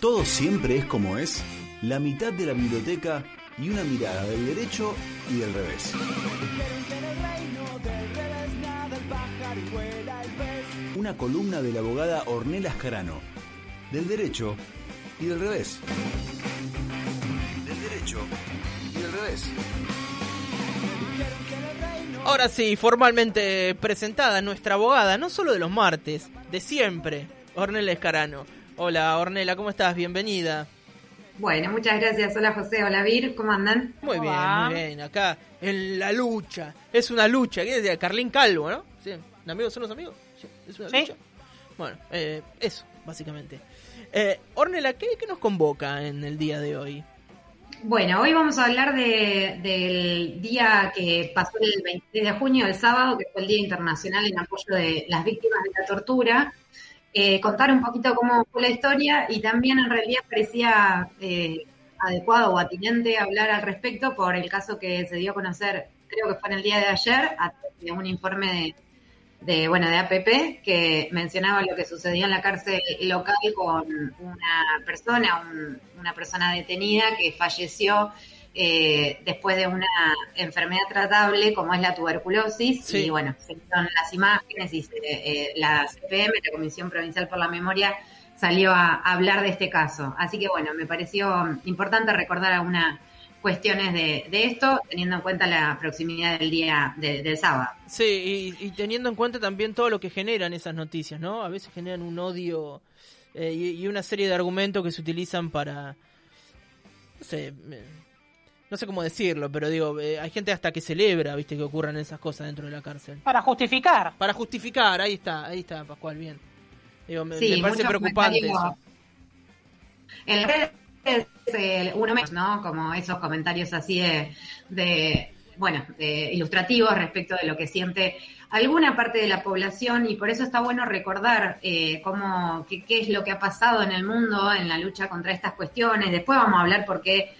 Todo siempre es como es, la mitad de la biblioteca y una mirada del derecho y del revés. Una columna de la abogada Ornella Ascarano, del derecho y del revés. Del derecho y del revés. Ahora sí, formalmente presentada nuestra abogada, no solo de los martes, de siempre, Ornella Escarano. Hola Ornella, ¿cómo estás? Bienvenida. Bueno, muchas gracias. Hola José, hola Vir, ¿cómo andan? Muy bien, muy bien. Acá en la lucha. Es una lucha. ¿Qué es? Carlín Calvo, ¿no? Sí. ¿Amigos son los amigos? Sí. Es una lucha. Bueno, eh, eso, básicamente. Eh, Ornella, ¿qué, ¿qué nos convoca en el día de hoy? Bueno, hoy vamos a hablar de, del día que pasó el 23 de junio, el sábado, que fue el Día Internacional en apoyo de las víctimas de la tortura. Eh, contar un poquito cómo fue la historia y también en realidad parecía eh, adecuado o atinente hablar al respecto por el caso que se dio a conocer, creo que fue en el día de ayer, de un informe de de, bueno, de APP, que mencionaba lo que sucedió en la cárcel local con una persona, una persona detenida que falleció eh, después de una enfermedad tratable como es la tuberculosis. Y bueno, se las imágenes y eh, la CPM, la Comisión Provincial por la Memoria, salió a, a hablar de este caso. Así que bueno, me pareció importante recordar a una cuestiones de, esto, teniendo en cuenta la proximidad del día del sábado. Sí, y, teniendo en cuenta también todo lo que generan esas noticias, ¿no? A veces generan un odio eh, y, una serie de argumentos que se utilizan para, no sé, no sé cómo decirlo, pero digo, eh, hay gente hasta que celebra, viste, que ocurran esas cosas dentro de la cárcel. Para justificar. Para justificar, ahí está, ahí está, Pascual, bien. Digo, me, parece preocupante eso. El es uno menos, ¿no? Como esos comentarios así de, bueno, ilustrativos respecto de lo que siente alguna parte de la población y por eso está bueno recordar eh, cómo, qué, qué es lo que ha pasado en el mundo en la lucha contra estas cuestiones. Después vamos a hablar por qué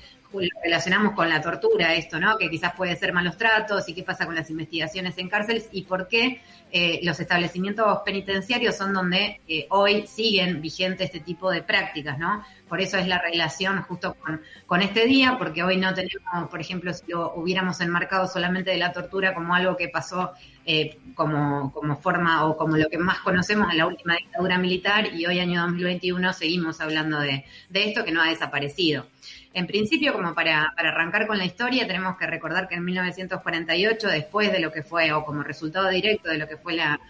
relacionamos con la tortura, esto, ¿no? Que quizás puede ser malos tratos y qué pasa con las investigaciones en cárceles y por qué eh, los establecimientos penitenciarios son donde eh, hoy siguen vigentes este tipo de prácticas, ¿no? Por eso es la relación justo con, con este día, porque hoy no tenemos, por ejemplo, si lo hubiéramos enmarcado solamente de la tortura como algo que pasó eh, como, como forma o como lo que más conocemos en la última dictadura militar y hoy año 2021 seguimos hablando de, de esto que no ha desaparecido. En principio, como para, para, arrancar con la historia, tenemos que recordar que en 1948, después de lo que fue, o como resultado directo de lo que fue la,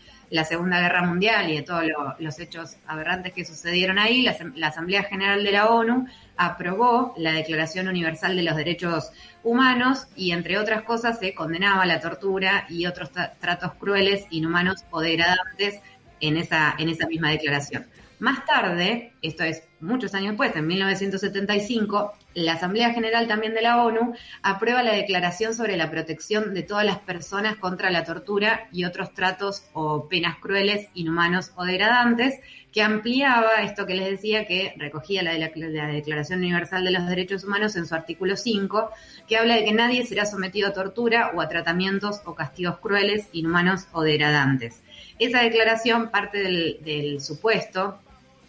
Segunda Guerra Mundial y de todos los hechos aberrantes que sucedieron ahí, la, Asamblea General de la ONU aprobó la Declaración Universal de los Derechos Humanos y, entre otras cosas, se condenaba la tortura y otros tratos crueles, inhumanos o degradantes en esa, en esa misma declaración. Más tarde, esto es muchos años después, en 1975, la Asamblea General también de la ONU aprueba la Declaración sobre la protección de todas las personas contra la tortura y otros tratos o penas crueles, inhumanos o degradantes, que ampliaba esto que les decía que recogía la, la, Declaración Universal de los Derechos Humanos en su artículo 5, que habla de que nadie será sometido a tortura o a tratamientos o castigos crueles, inhumanos o degradantes. Esa declaración parte del supuesto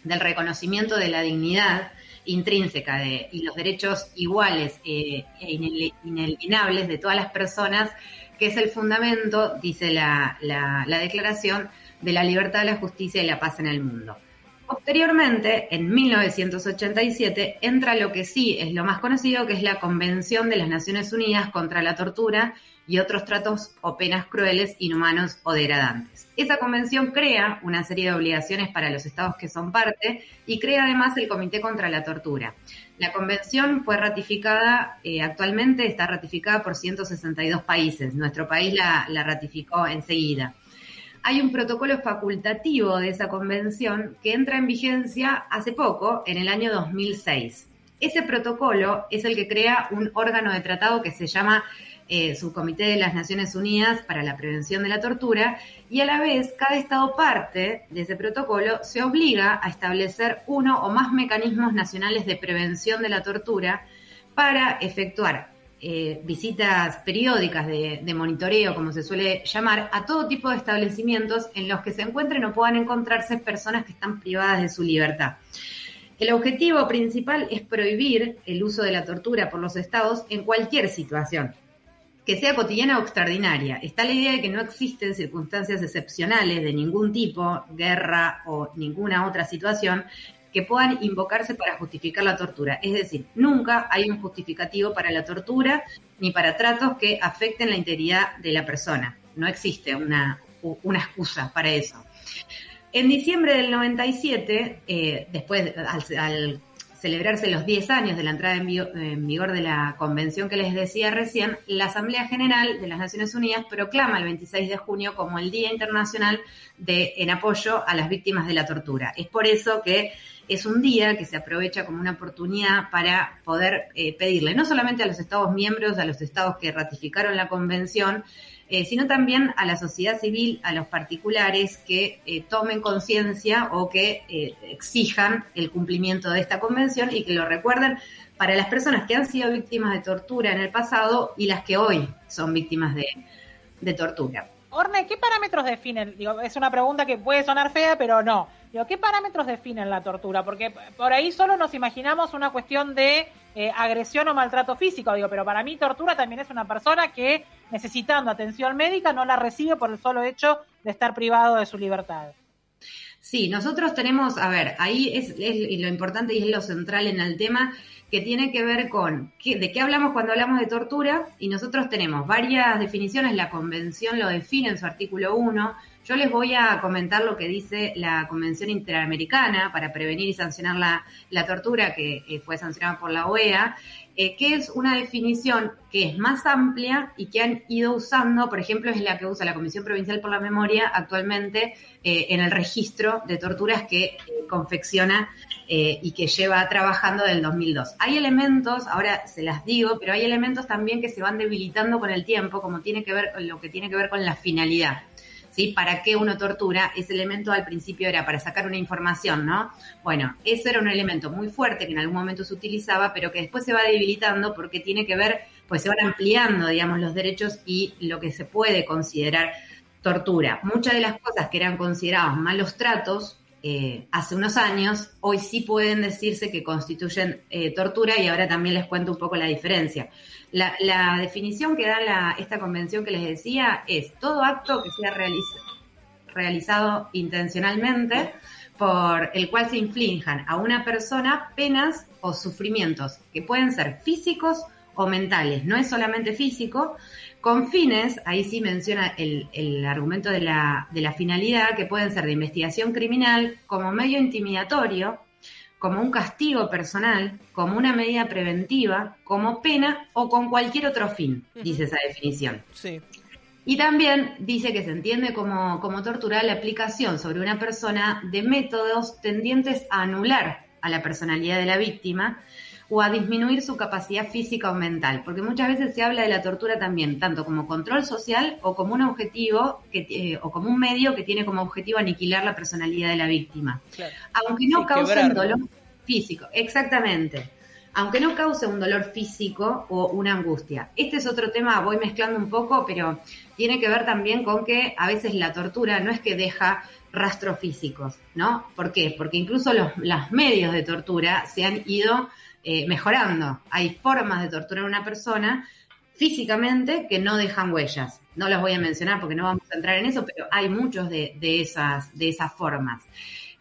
del reconocimiento de la dignidad intrínseca de, y los derechos iguales eh, e inelienables de todas las personas, que es el fundamento, dice la, la, declaración, de la libertad, la justicia y la paz en el mundo. Posteriormente, en 1987, entra lo que sí es lo más conocido, que es la Convención de las Naciones Unidas contra la Tortura y otros tratos o penas crueles, inhumanos o degradantes. Esa convención crea una serie de obligaciones para los estados que son parte y crea además el Comité contra la Tortura. La convención fue ratificada, eh, actualmente está ratificada por 162 países. Nuestro país la, la ratificó enseguida. Hay un protocolo facultativo de esa convención que entra en vigencia hace poco, en el año 2006. Ese protocolo es el que crea un órgano de tratado que se llama eh, Subcomité de las Naciones Unidas para la Prevención de la Tortura y a la vez cada Estado parte de ese protocolo se obliga a establecer uno o más mecanismos nacionales de prevención de la tortura para efectuar eh, visitas periódicas de, de, monitoreo, como se suele llamar, a todo tipo de establecimientos en los que se encuentren o puedan encontrarse personas que están privadas de su libertad. El objetivo principal es prohibir el uso de la tortura por los estados en cualquier situación, que sea cotidiana o extraordinaria. Está la idea de que no existen circunstancias excepcionales de ningún tipo, guerra o ninguna otra situación, que puedan invocarse para justificar la tortura. Es decir, nunca hay un justificativo para la tortura ni para tratos que afecten la integridad de la persona. No existe una, una excusa para eso. En diciembre del 97, eh, después, al, celebrarse los 10 años de la entrada en, vigor de la convención que les decía recién, la Asamblea General de las Naciones Unidas proclama el 26 de junio como el Día Internacional de, en apoyo a las víctimas de la tortura. Es por eso que es un día que se aprovecha como una oportunidad para poder eh, pedirle no solamente a los Estados miembros, a los Estados que ratificaron la convención, eh, sino también a la sociedad civil, a los particulares que eh, tomen conciencia o que exijan el cumplimiento de esta convención y que lo recuerden para las personas que han sido víctimas de tortura en el pasado y las que hoy son víctimas de, tortura. Orne, ¿qué parámetros definen? Es una pregunta que puede sonar fea, pero no. ¿qué parámetros definen la tortura? Porque por ahí solo nos imaginamos una cuestión de eh, agresión o maltrato físico, digo, pero para mí tortura también es una persona que necesitando atención médica no la recibe por el solo hecho de estar privado de su libertad. Sí, nosotros tenemos, a ver, ahí es, lo importante y es lo central en el tema, que tiene que ver con de qué hablamos cuando hablamos de tortura y nosotros tenemos varias definiciones, la convención lo define en su artículo 1, yo les voy a comentar lo que dice la Convención Interamericana para prevenir y sancionar la, tortura que fue sancionada por la OEA, eh, que es una definición que es más amplia y que han ido usando, por ejemplo, es la que usa la Comisión Provincial por la Memoria actualmente eh, en el registro de torturas que eh, confecciona y que lleva trabajando del 2002. Hay elementos, ahora se las digo, pero hay elementos también que se van debilitando con el tiempo, como tiene que ver con lo que tiene que ver con la finalidad. ¿Sí? ¿Para qué uno tortura? Ese elemento al principio era para sacar una información, ¿no? Bueno, eso era un elemento muy fuerte que en algún momento se utilizaba, pero que después se va debilitando porque tiene que ver, pues se van ampliando, digamos, los derechos y lo que se puede considerar tortura. Muchas de las cosas que eran consideradas malos tratos eh, hace unos años, hoy sí pueden decirse que constituyen eh, tortura y ahora también les cuento un poco la diferencia. La, definición que da esta convención que les decía es todo acto que sea realizado intencionalmente por el cual se inflijan a una persona penas o sufrimientos que pueden ser físicos o mentales, no es solamente físico, con fines, ahí sí menciona el, argumento la, de la finalidad, que pueden ser de investigación criminal, como medio intimidatorio, como un castigo personal, como una medida preventiva, como pena o con cualquier otro fin, dice esa definición. Sí. Y también dice que se entiende como, como tortura la aplicación sobre una persona de métodos tendientes a anular a la personalidad de la víctima o a disminuir su capacidad física o mental, porque muchas veces se habla de la tortura también, tanto como control social o como un objetivo que, eh, o como un medio que tiene como objetivo aniquilar la personalidad de la víctima. Aunque no cause un dolor físico, exactamente. Aunque no cause un dolor físico o una angustia. Este es otro tema, voy mezclando un poco, pero tiene que ver también con que a veces la tortura no es que deja rastros físicos, ¿no? ¿Por qué? Porque incluso los, los medios de tortura se han ido eh, mejorando. Hay formas de torturar a una persona físicamente que no dejan huellas. No las voy a mencionar porque no vamos a entrar en eso, pero hay muchos de, esas, de esas formas.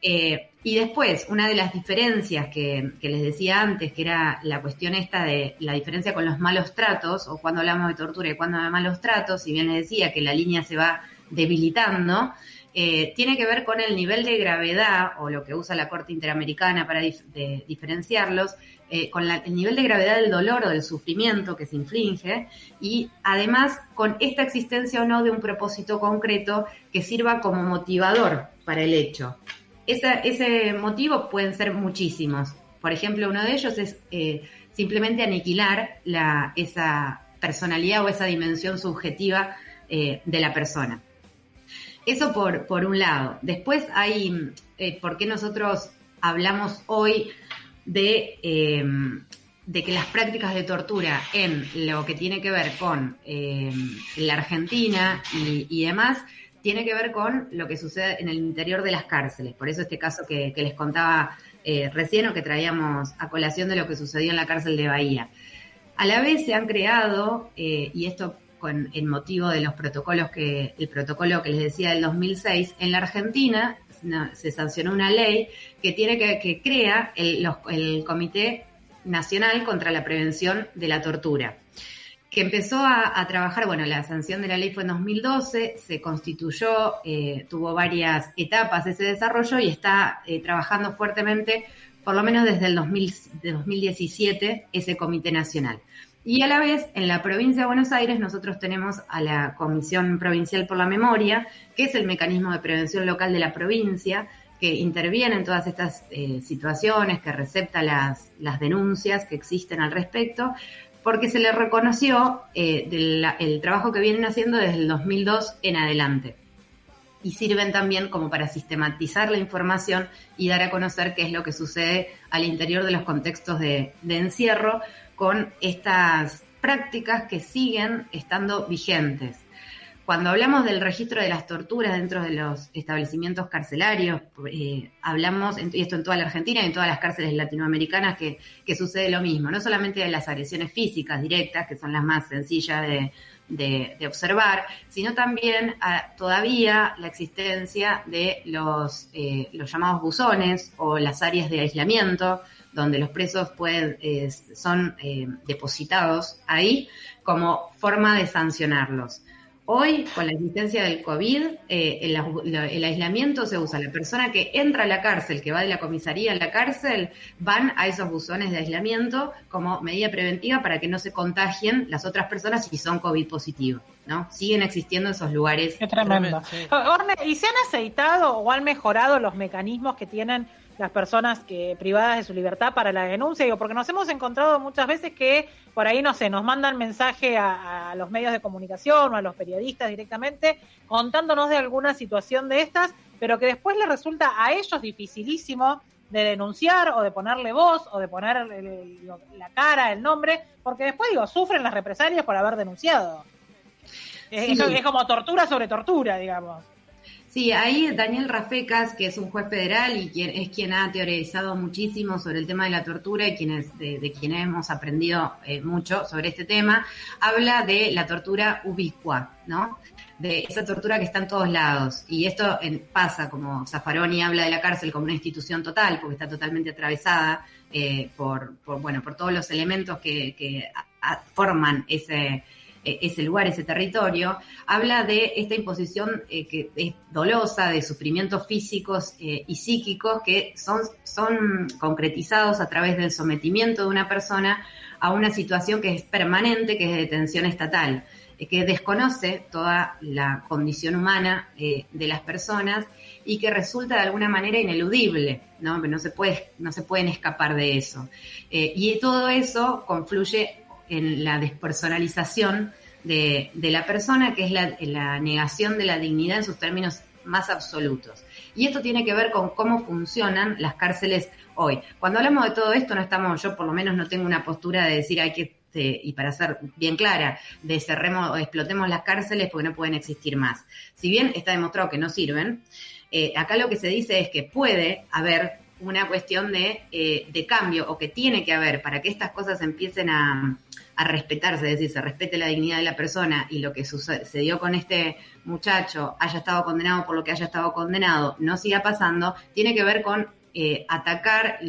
Eh, y después, una de las diferencias que, les decía antes, que era la cuestión esta de la diferencia con los malos tratos, o cuando hablamos de tortura y cuando de malos tratos, si bien les decía que la línea se va debilitando, eh, tiene que ver con el nivel de gravedad, o lo que usa la Corte Interamericana para diferenciarlos, eh, con el nivel de gravedad del dolor o del sufrimiento que se inflige y además con esta existencia o no de un propósito concreto que sirva como motivador para el hecho. ese motivo pueden ser muchísimos. Por ejemplo, uno de ellos es eh, simplemente aniquilar la, esa personalidad o esa dimensión subjetiva de la persona. Eso por, por un lado. Después hay, ¿por qué nosotros hablamos hoy de, eh, de que las prácticas de tortura en lo que tiene que ver con eh, la Argentina y, demás tiene que ver con lo que sucede en el interior de las cárceles. Por eso este caso que, les contaba eh, recién o que traíamos a colación de lo que sucedió en la cárcel de Bahía. A la vez se han creado, eh, y esto con el motivo de los protocolos que, el protocolo que les decía del 2006, en la Argentina se sancionó una ley que tiene que, que crea el, el Comité Nacional contra la Prevención de la Tortura que empezó a, trabajar, bueno, la sanción de la ley fue en 2012, se constituyó, eh, tuvo varias etapas ese desarrollo y está eh, trabajando fuertemente, por lo menos desde el 2017, ese comité nacional. Y a la vez, en la provincia de Buenos Aires, nosotros tenemos a la Comisión Provincial por la Memoria, que es el mecanismo de prevención local de la provincia, que interviene en todas estas eh, situaciones, que recepta las, las denuncias que existen al respecto, porque se le reconoció eh, el trabajo que vienen haciendo desde el 2002 en adelante. Y sirven también como para sistematizar la información y dar a conocer qué es lo que sucede al interior de los contextos de encierro con estas prácticas que siguen estando vigentes. Cuando hablamos del registro de las torturas dentro de los establecimientos carcelarios, eh, hablamos, y esto en toda la Argentina y en todas las cárceles latinoamericanas, que, sucede lo mismo, no solamente de las agresiones físicas directas, que son las más sencillas de, observar, sino también ah, todavía la existencia de los, eh, los llamados buzones o las áreas de aislamiento, donde los presos pueden, eh, son depositados ahí como forma de sancionarlos. Hoy, con la existencia del COVID, eh, el, aislamiento se usa. La persona que entra a la cárcel, que va de la comisaría a la cárcel, van a esos buzones de aislamiento como medida preventiva para que no se contagien las otras personas si son COVID positivos. ¿no? Siguen existiendo esos lugares. Qué tremendo. Orne, ¿y se han aceitado o han mejorado los mecanismos que tienen las personas que privadas de su libertad para la denuncia, digo, porque nos hemos encontrado muchas veces que por ahí, no sé, nos mandan mensaje a, los medios de comunicación o a los periodistas directamente contándonos de alguna situación de estas, pero que después les resulta a ellos dificilísimo de denunciar o de ponerle voz o de poner la cara, el nombre, porque después, digo, sufren las represalias por haber denunciado. es como tortura sobre tortura, digamos. Sí, ahí Daniel Rafecas, que es un juez federal y quien es quien ha teorizado muchísimo sobre el tema de la tortura y quien de, quien hemos aprendido eh, mucho sobre este tema, habla de la tortura ubicua, ¿no? De esa tortura que está en todos lados. Y esto pasa, como Zaffaroni habla de la cárcel como una institución total, porque está totalmente atravesada eh, por, bueno, por todos los elementos que, forman ese ese lugar, ese territorio, habla de esta imposición eh, que es dolosa, de sufrimientos físicos eh, y psíquicos que son, son concretizados a través del sometimiento de una persona a una situación que es permanente, que es de detención estatal, que desconoce toda la condición humana de las personas y que resulta de alguna manera ineludible, ¿no? No se, puede, no se pueden escapar de eso. y todo eso confluye en la despersonalización de, la persona, que es la, negación de la dignidad en sus términos más absolutos. Y esto tiene que ver con cómo funcionan las cárceles hoy. Cuando hablamos de todo esto, no estamos, yo por lo menos no tengo una postura de decir hay que, y para ser bien clara, de cerremos o explotemos las cárceles porque no pueden existir más. Si bien está demostrado que no sirven, eh, acá lo que se dice es que puede haber una cuestión de, eh, de cambio o que tiene que haber para que estas cosas empiecen a, a respetarse, es decir, se respete la dignidad de la persona y lo que sucedió con este muchacho haya estado condenado por lo que haya estado condenado, no siga pasando, tiene que ver con eh, atacar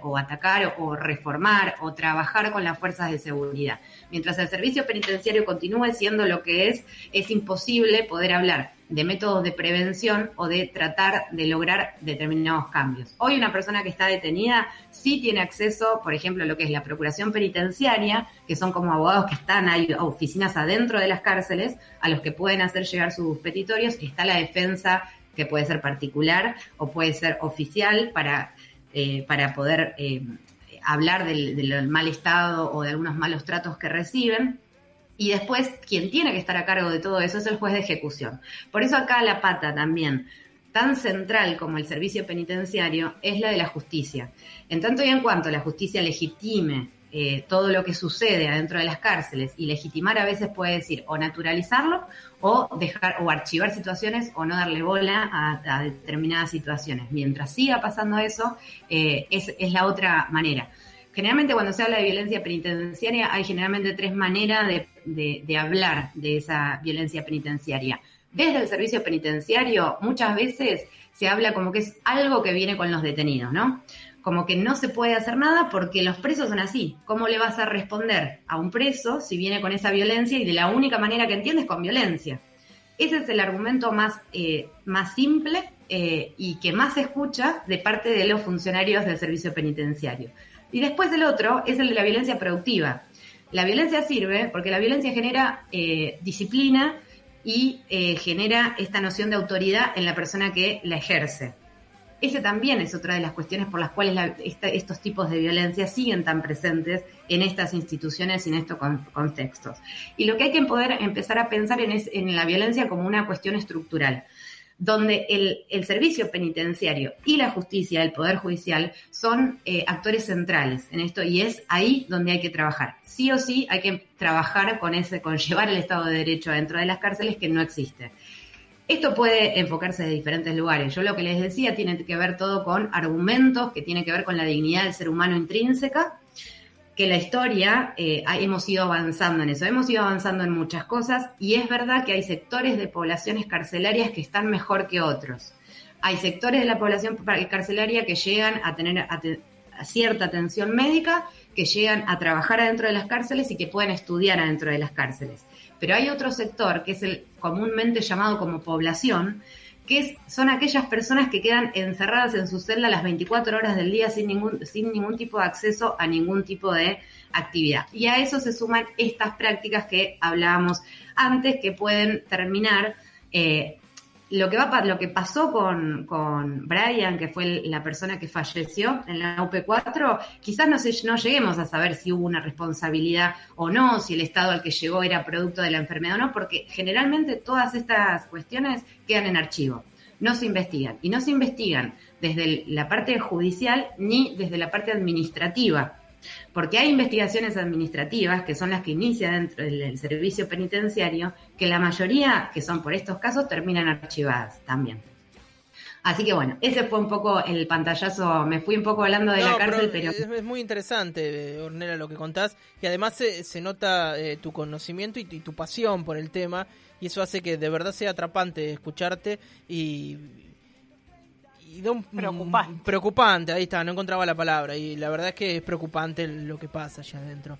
o atacar o reformar o trabajar con las fuerzas de seguridad. Mientras el servicio penitenciario continúe siendo lo que es, es imposible poder hablar de métodos de prevención o de tratar de lograr determinados cambios. Hoy una persona que está detenida sí tiene acceso, por ejemplo, a lo que es la procuración penitenciaria, que son como abogados que están, hay oficinas adentro de las cárceles, a los que pueden hacer llegar sus petitorios, está la defensa que puede ser particular o puede ser oficial para, eh, para poder eh, hablar del mal estado o de algunos malos tratos que reciben. Y después, quien tiene que estar a cargo de todo eso es el juez de ejecución. Por eso acá la pata también, tan central como el servicio penitenciario, es la de la justicia. En tanto y en cuanto la justicia legitime eh, todo lo que sucede adentro de las cárceles y legitimar a veces puede decir o naturalizarlo o dejar o archivar situaciones o no darle bola a, determinadas situaciones. Mientras siga pasando eso, eh, es, la otra manera. Generalmente cuando se habla de violencia penitenciaria hay generalmente tres maneras de, hablar de esa violencia penitenciaria. Desde el servicio penitenciario muchas veces se habla como que es algo que viene con los detenidos, ¿no? Como que no se puede hacer nada porque los presos son así. ¿Cómo le vas a responder a un preso si viene con esa violencia y de la única manera que entiendes con violencia? Ese es el argumento más, eh, más simple eh, y que más se escucha de parte de los funcionarios del servicio penitenciario. Y después el otro es el de la violencia productiva. La violencia sirve porque la violencia genera eh, disciplina y genera esta noción de autoridad en la persona que la ejerce. Ese también es otra de las cuestiones por las cuales estos tipos de violencia siguen tan presentes en estas instituciones y en estos contextos. Y lo que hay que poder empezar a pensar en es en la violencia como una cuestión estructural donde el, servicio penitenciario y la justicia, el Poder Judicial, son eh, actores centrales en esto y es ahí donde hay que trabajar. Sí o sí hay que trabajar con ese, con llevar el Estado de Derecho dentro de las cárceles que no existe. Esto puede enfocarse de diferentes lugares. Yo lo que les decía tiene que ver todo con argumentos, que tiene que ver con la dignidad del ser humano intrínseca, que la historia eh, hemos ido avanzando en eso, hemos ido avanzando en muchas cosas y es verdad que hay sectores de poblaciones carcelarias que están mejor que otros. Hay sectores de la población carcelaria que llegan a tener cierta atención médica, que llegan a trabajar adentro de las cárceles y que pueden estudiar adentro de las cárceles. Pero hay otro sector, que es el comúnmente llamado como población, que son aquellas personas que quedan encerradas en su celda las 24 horas del día sin ningún, sin ningún tipo de acceso a ningún tipo de actividad. Y a eso se suman estas prácticas que hablábamos antes, que pueden terminar eh, lo que, va, lo que pasó con, con Brian, que fue la persona que falleció en la UP4, quizás no, no lleguemos a saber si hubo una responsabilidad o no, si el estado al que llegó era producto de la enfermedad o no, porque generalmente todas estas cuestiones quedan en archivo, no se investigan. Y no se investigan desde la parte judicial ni desde la parte administrativa porque hay investigaciones administrativas, que son las que inicia dentro del servicio penitenciario, que la mayoría, que son por estos casos, terminan archivadas también. Así que bueno, ese fue un poco el pantallazo. Me fui un poco hablando de la cárcel, pero, Es, muy interesante, Ornella, lo que contás. Y además se, nota eh, tu conocimiento y, tu pasión por el tema. Y eso hace que de verdad sea atrapante escucharte. Y, y un, preocupante. preocupante, ahí está, no encontraba la palabra y la verdad es que es preocupante lo que pasa allá adentro.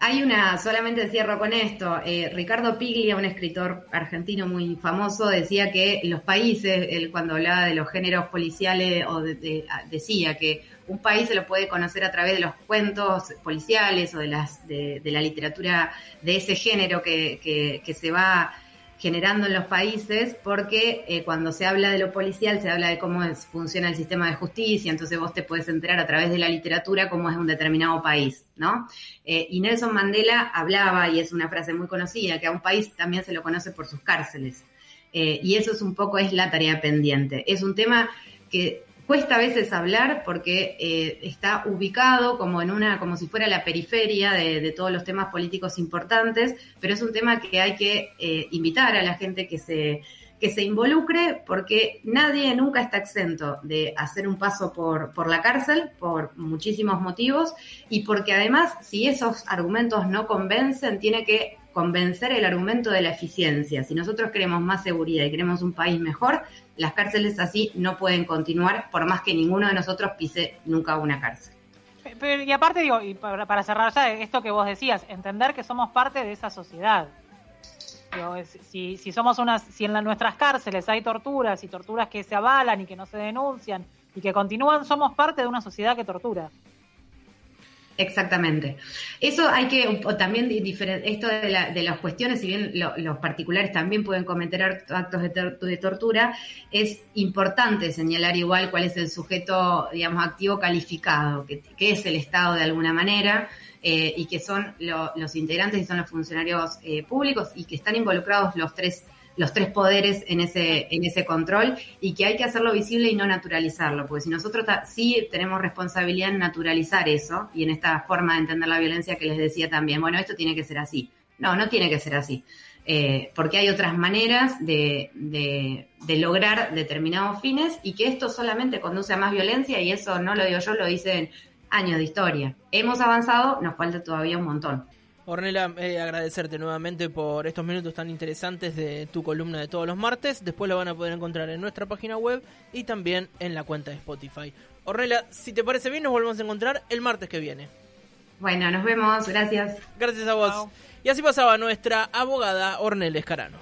Hay una, solamente cierro con esto, eh, Ricardo Piglia, un escritor argentino muy famoso, decía que los países, él cuando hablaba de los géneros policiales, o decía que un país se lo puede conocer a través de los cuentos policiales o de, las, de, la literatura de ese género que, que, que se va generando en los países, porque eh, cuando se habla de lo policial se habla de cómo funciona el sistema de justicia, entonces vos te puedes enterar a través de la literatura cómo es un determinado país, ¿no? Eh, y Nelson Mandela hablaba, y es una frase muy conocida, que a un país también se lo conoce por sus cárceles. Eh, y eso es un poco, es la tarea pendiente. Es un tema que Cuesta a veces hablar porque eh, está ubicado como en una, como si fuera la periferia de, todos los temas políticos importantes, pero es un tema que hay que eh, invitar a la gente que se, que se involucre porque nadie nunca está exento de hacer un paso por, por la cárcel por muchísimos motivos y porque además si esos argumentos no convencen tiene que convencer el argumento de la eficiencia. Si nosotros queremos más seguridad y queremos un país mejor, las cárceles así no pueden continuar por más que ninguno de nosotros pise nunca una cárcel. Pero, y aparte digo, y para, cerrar ya esto que vos decías, entender que somos parte de esa sociedad. si, si somos unas, si en nuestras cárceles hay torturas y torturas que se avalan y que no se denuncian y que continúan, somos parte de una sociedad que tortura. Exactamente. Eso hay que, también esto de, las cuestiones, si bien los particulares también pueden cometer actos de, tortura, es importante señalar igual cuál es el sujeto, digamos, activo calificado, que, es el Estado de alguna manera, eh, y que son los integrantes y son los funcionarios eh, públicos y que están involucrados los tres los tres poderes en ese, en ese control y que hay que hacerlo visible y no naturalizarlo, porque si nosotros sí tenemos responsabilidad en naturalizar eso y en esta forma de entender la violencia que les decía también, bueno, esto tiene que ser así. No, no tiene que ser así. Eh, porque hay otras maneras de, de, lograr determinados fines y que esto solamente conduce a más violencia y eso no lo digo yo, lo dicen años de historia. Hemos avanzado, nos falta todavía un montón. Ornella, eh, agradecerte nuevamente por estos minutos tan interesantes de tu columna de todos los martes. Después la van a poder encontrar en nuestra página web y también en la cuenta de Spotify. Ornella, si te parece bien, nos volvemos a encontrar el martes que viene. Bueno, nos vemos. Gracias. Gracias a vos. Y así pasaba nuestra abogada Ornella Escarano.